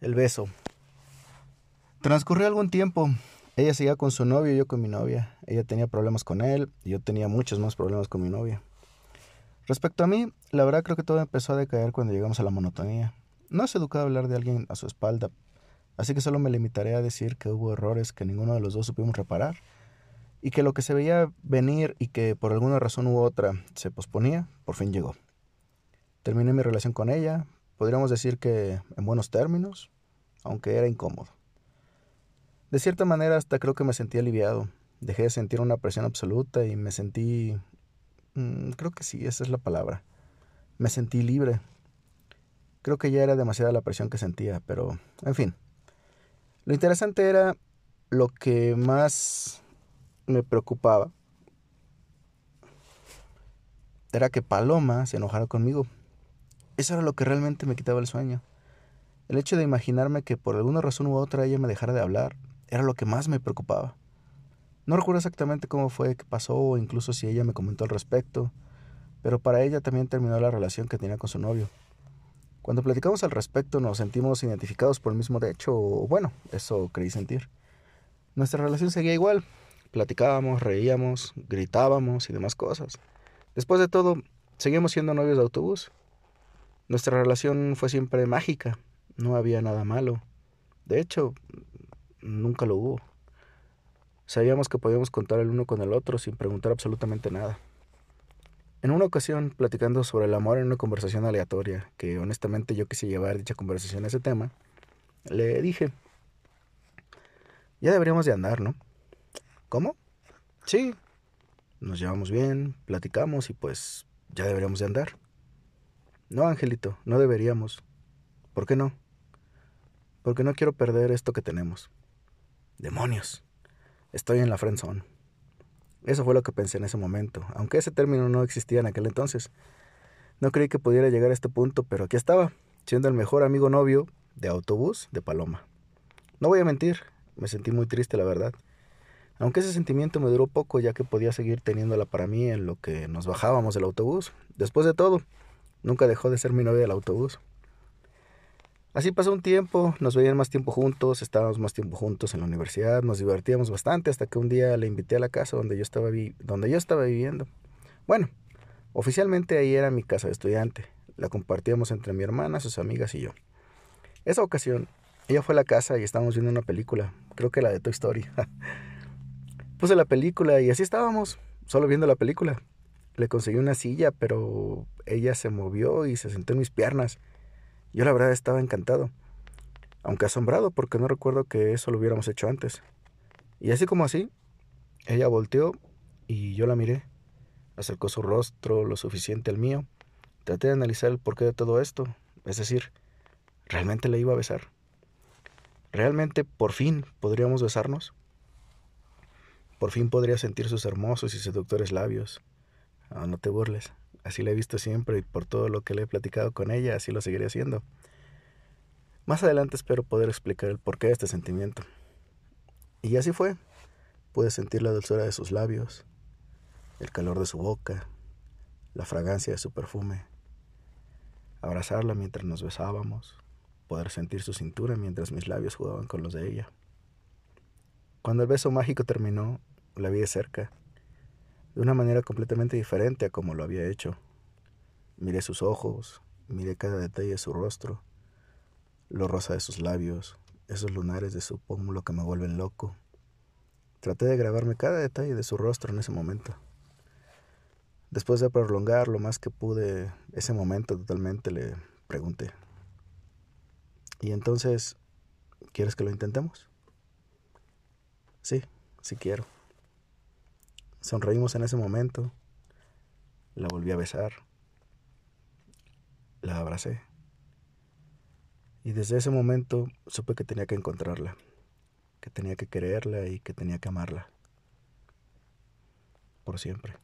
El beso. Transcurrió algún tiempo. Ella seguía con su novio y yo con mi novia. Ella tenía problemas con él y yo tenía muchos más problemas con mi novia. Respecto a mí, la verdad creo que todo empezó a decaer cuando llegamos a la monotonía. No es educado hablar de alguien a su espalda, así que solo me limitaré a decir que hubo errores que ninguno de los dos supimos reparar y que lo que se veía venir y que por alguna razón u otra se posponía, por fin llegó. Terminé mi relación con ella, podríamos decir que en buenos términos, aunque era incómodo. De cierta manera hasta creo que me sentí aliviado. Dejé de sentir una presión absoluta y me sentí... Mm, creo que sí, esa es la palabra. Me sentí libre. Creo que ya era demasiada la presión que sentía, pero en fin. Lo interesante era lo que más me preocupaba. Era que Paloma se enojara conmigo. Eso era lo que realmente me quitaba el sueño. El hecho de imaginarme que por alguna razón u otra ella me dejara de hablar era lo que más me preocupaba. No recuerdo exactamente cómo fue que pasó o incluso si ella me comentó al respecto, pero para ella también terminó la relación que tenía con su novio. Cuando platicamos al respecto nos sentimos identificados por el mismo hecho, o bueno, eso creí sentir. Nuestra relación seguía igual. Platicábamos, reíamos, gritábamos y demás cosas. Después de todo, seguíamos siendo novios de autobús. Nuestra relación fue siempre mágica, no había nada malo. De hecho, nunca lo hubo. Sabíamos que podíamos contar el uno con el otro sin preguntar absolutamente nada. En una ocasión, platicando sobre el amor en una conversación aleatoria, que honestamente yo quise llevar dicha conversación a ese tema, le dije, ya deberíamos de andar, ¿no? ¿Cómo? Sí. Nos llevamos bien, platicamos y pues ya deberíamos de andar. No, Angelito, no deberíamos. ¿Por qué no? Porque no quiero perder esto que tenemos. Demonios. Estoy en la friendzone. Eso fue lo que pensé en ese momento, aunque ese término no existía en aquel entonces. No creí que pudiera llegar a este punto, pero aquí estaba, siendo el mejor amigo novio de autobús de Paloma. No voy a mentir, me sentí muy triste, la verdad. Aunque ese sentimiento me duró poco, ya que podía seguir teniéndola para mí en lo que nos bajábamos del autobús. Después de todo, Nunca dejó de ser mi novia del autobús. Así pasó un tiempo, nos veían más tiempo juntos, estábamos más tiempo juntos en la universidad, nos divertíamos bastante hasta que un día le invité a la casa donde yo estaba, donde yo estaba viviendo. Bueno, oficialmente ahí era mi casa de estudiante. La compartíamos entre mi hermana, sus amigas y yo. Esa ocasión, ella fue a la casa y estábamos viendo una película, creo que la de Toy Story. Puse la película y así estábamos, solo viendo la película. Le conseguí una silla, pero ella se movió y se sentó en mis piernas. Yo la verdad estaba encantado, aunque asombrado porque no recuerdo que eso lo hubiéramos hecho antes. Y así como así, ella volteó y yo la miré. Acercó su rostro lo suficiente al mío. Traté de analizar el porqué de todo esto, es decir, ¿realmente le iba a besar? ¿Realmente por fin podríamos besarnos? Por fin podría sentir sus hermosos y seductores labios, Ah, no te burles. Así la he visto siempre y por todo lo que le he platicado con ella, así lo seguiré haciendo. Más adelante espero poder explicar el porqué de este sentimiento. Y así fue. Pude sentir la dulzura de sus labios, el calor de su boca, la fragancia de su perfume, abrazarla mientras nos besábamos, poder sentir su cintura mientras mis labios jugaban con los de ella. Cuando el beso mágico terminó, la vi de cerca de una manera completamente diferente a como lo había hecho. Miré sus ojos, miré cada detalle de su rostro, lo rosa de sus labios, esos lunares de su pómulo que me vuelven loco. Traté de grabarme cada detalle de su rostro en ese momento. Después de prolongar lo más que pude ese momento totalmente, le pregunté, ¿y entonces quieres que lo intentemos? Sí, sí quiero. Sonreímos en ese momento. La volví a besar. La abracé. Y desde ese momento supe que tenía que encontrarla, que tenía que quererla y que tenía que amarla. Por siempre.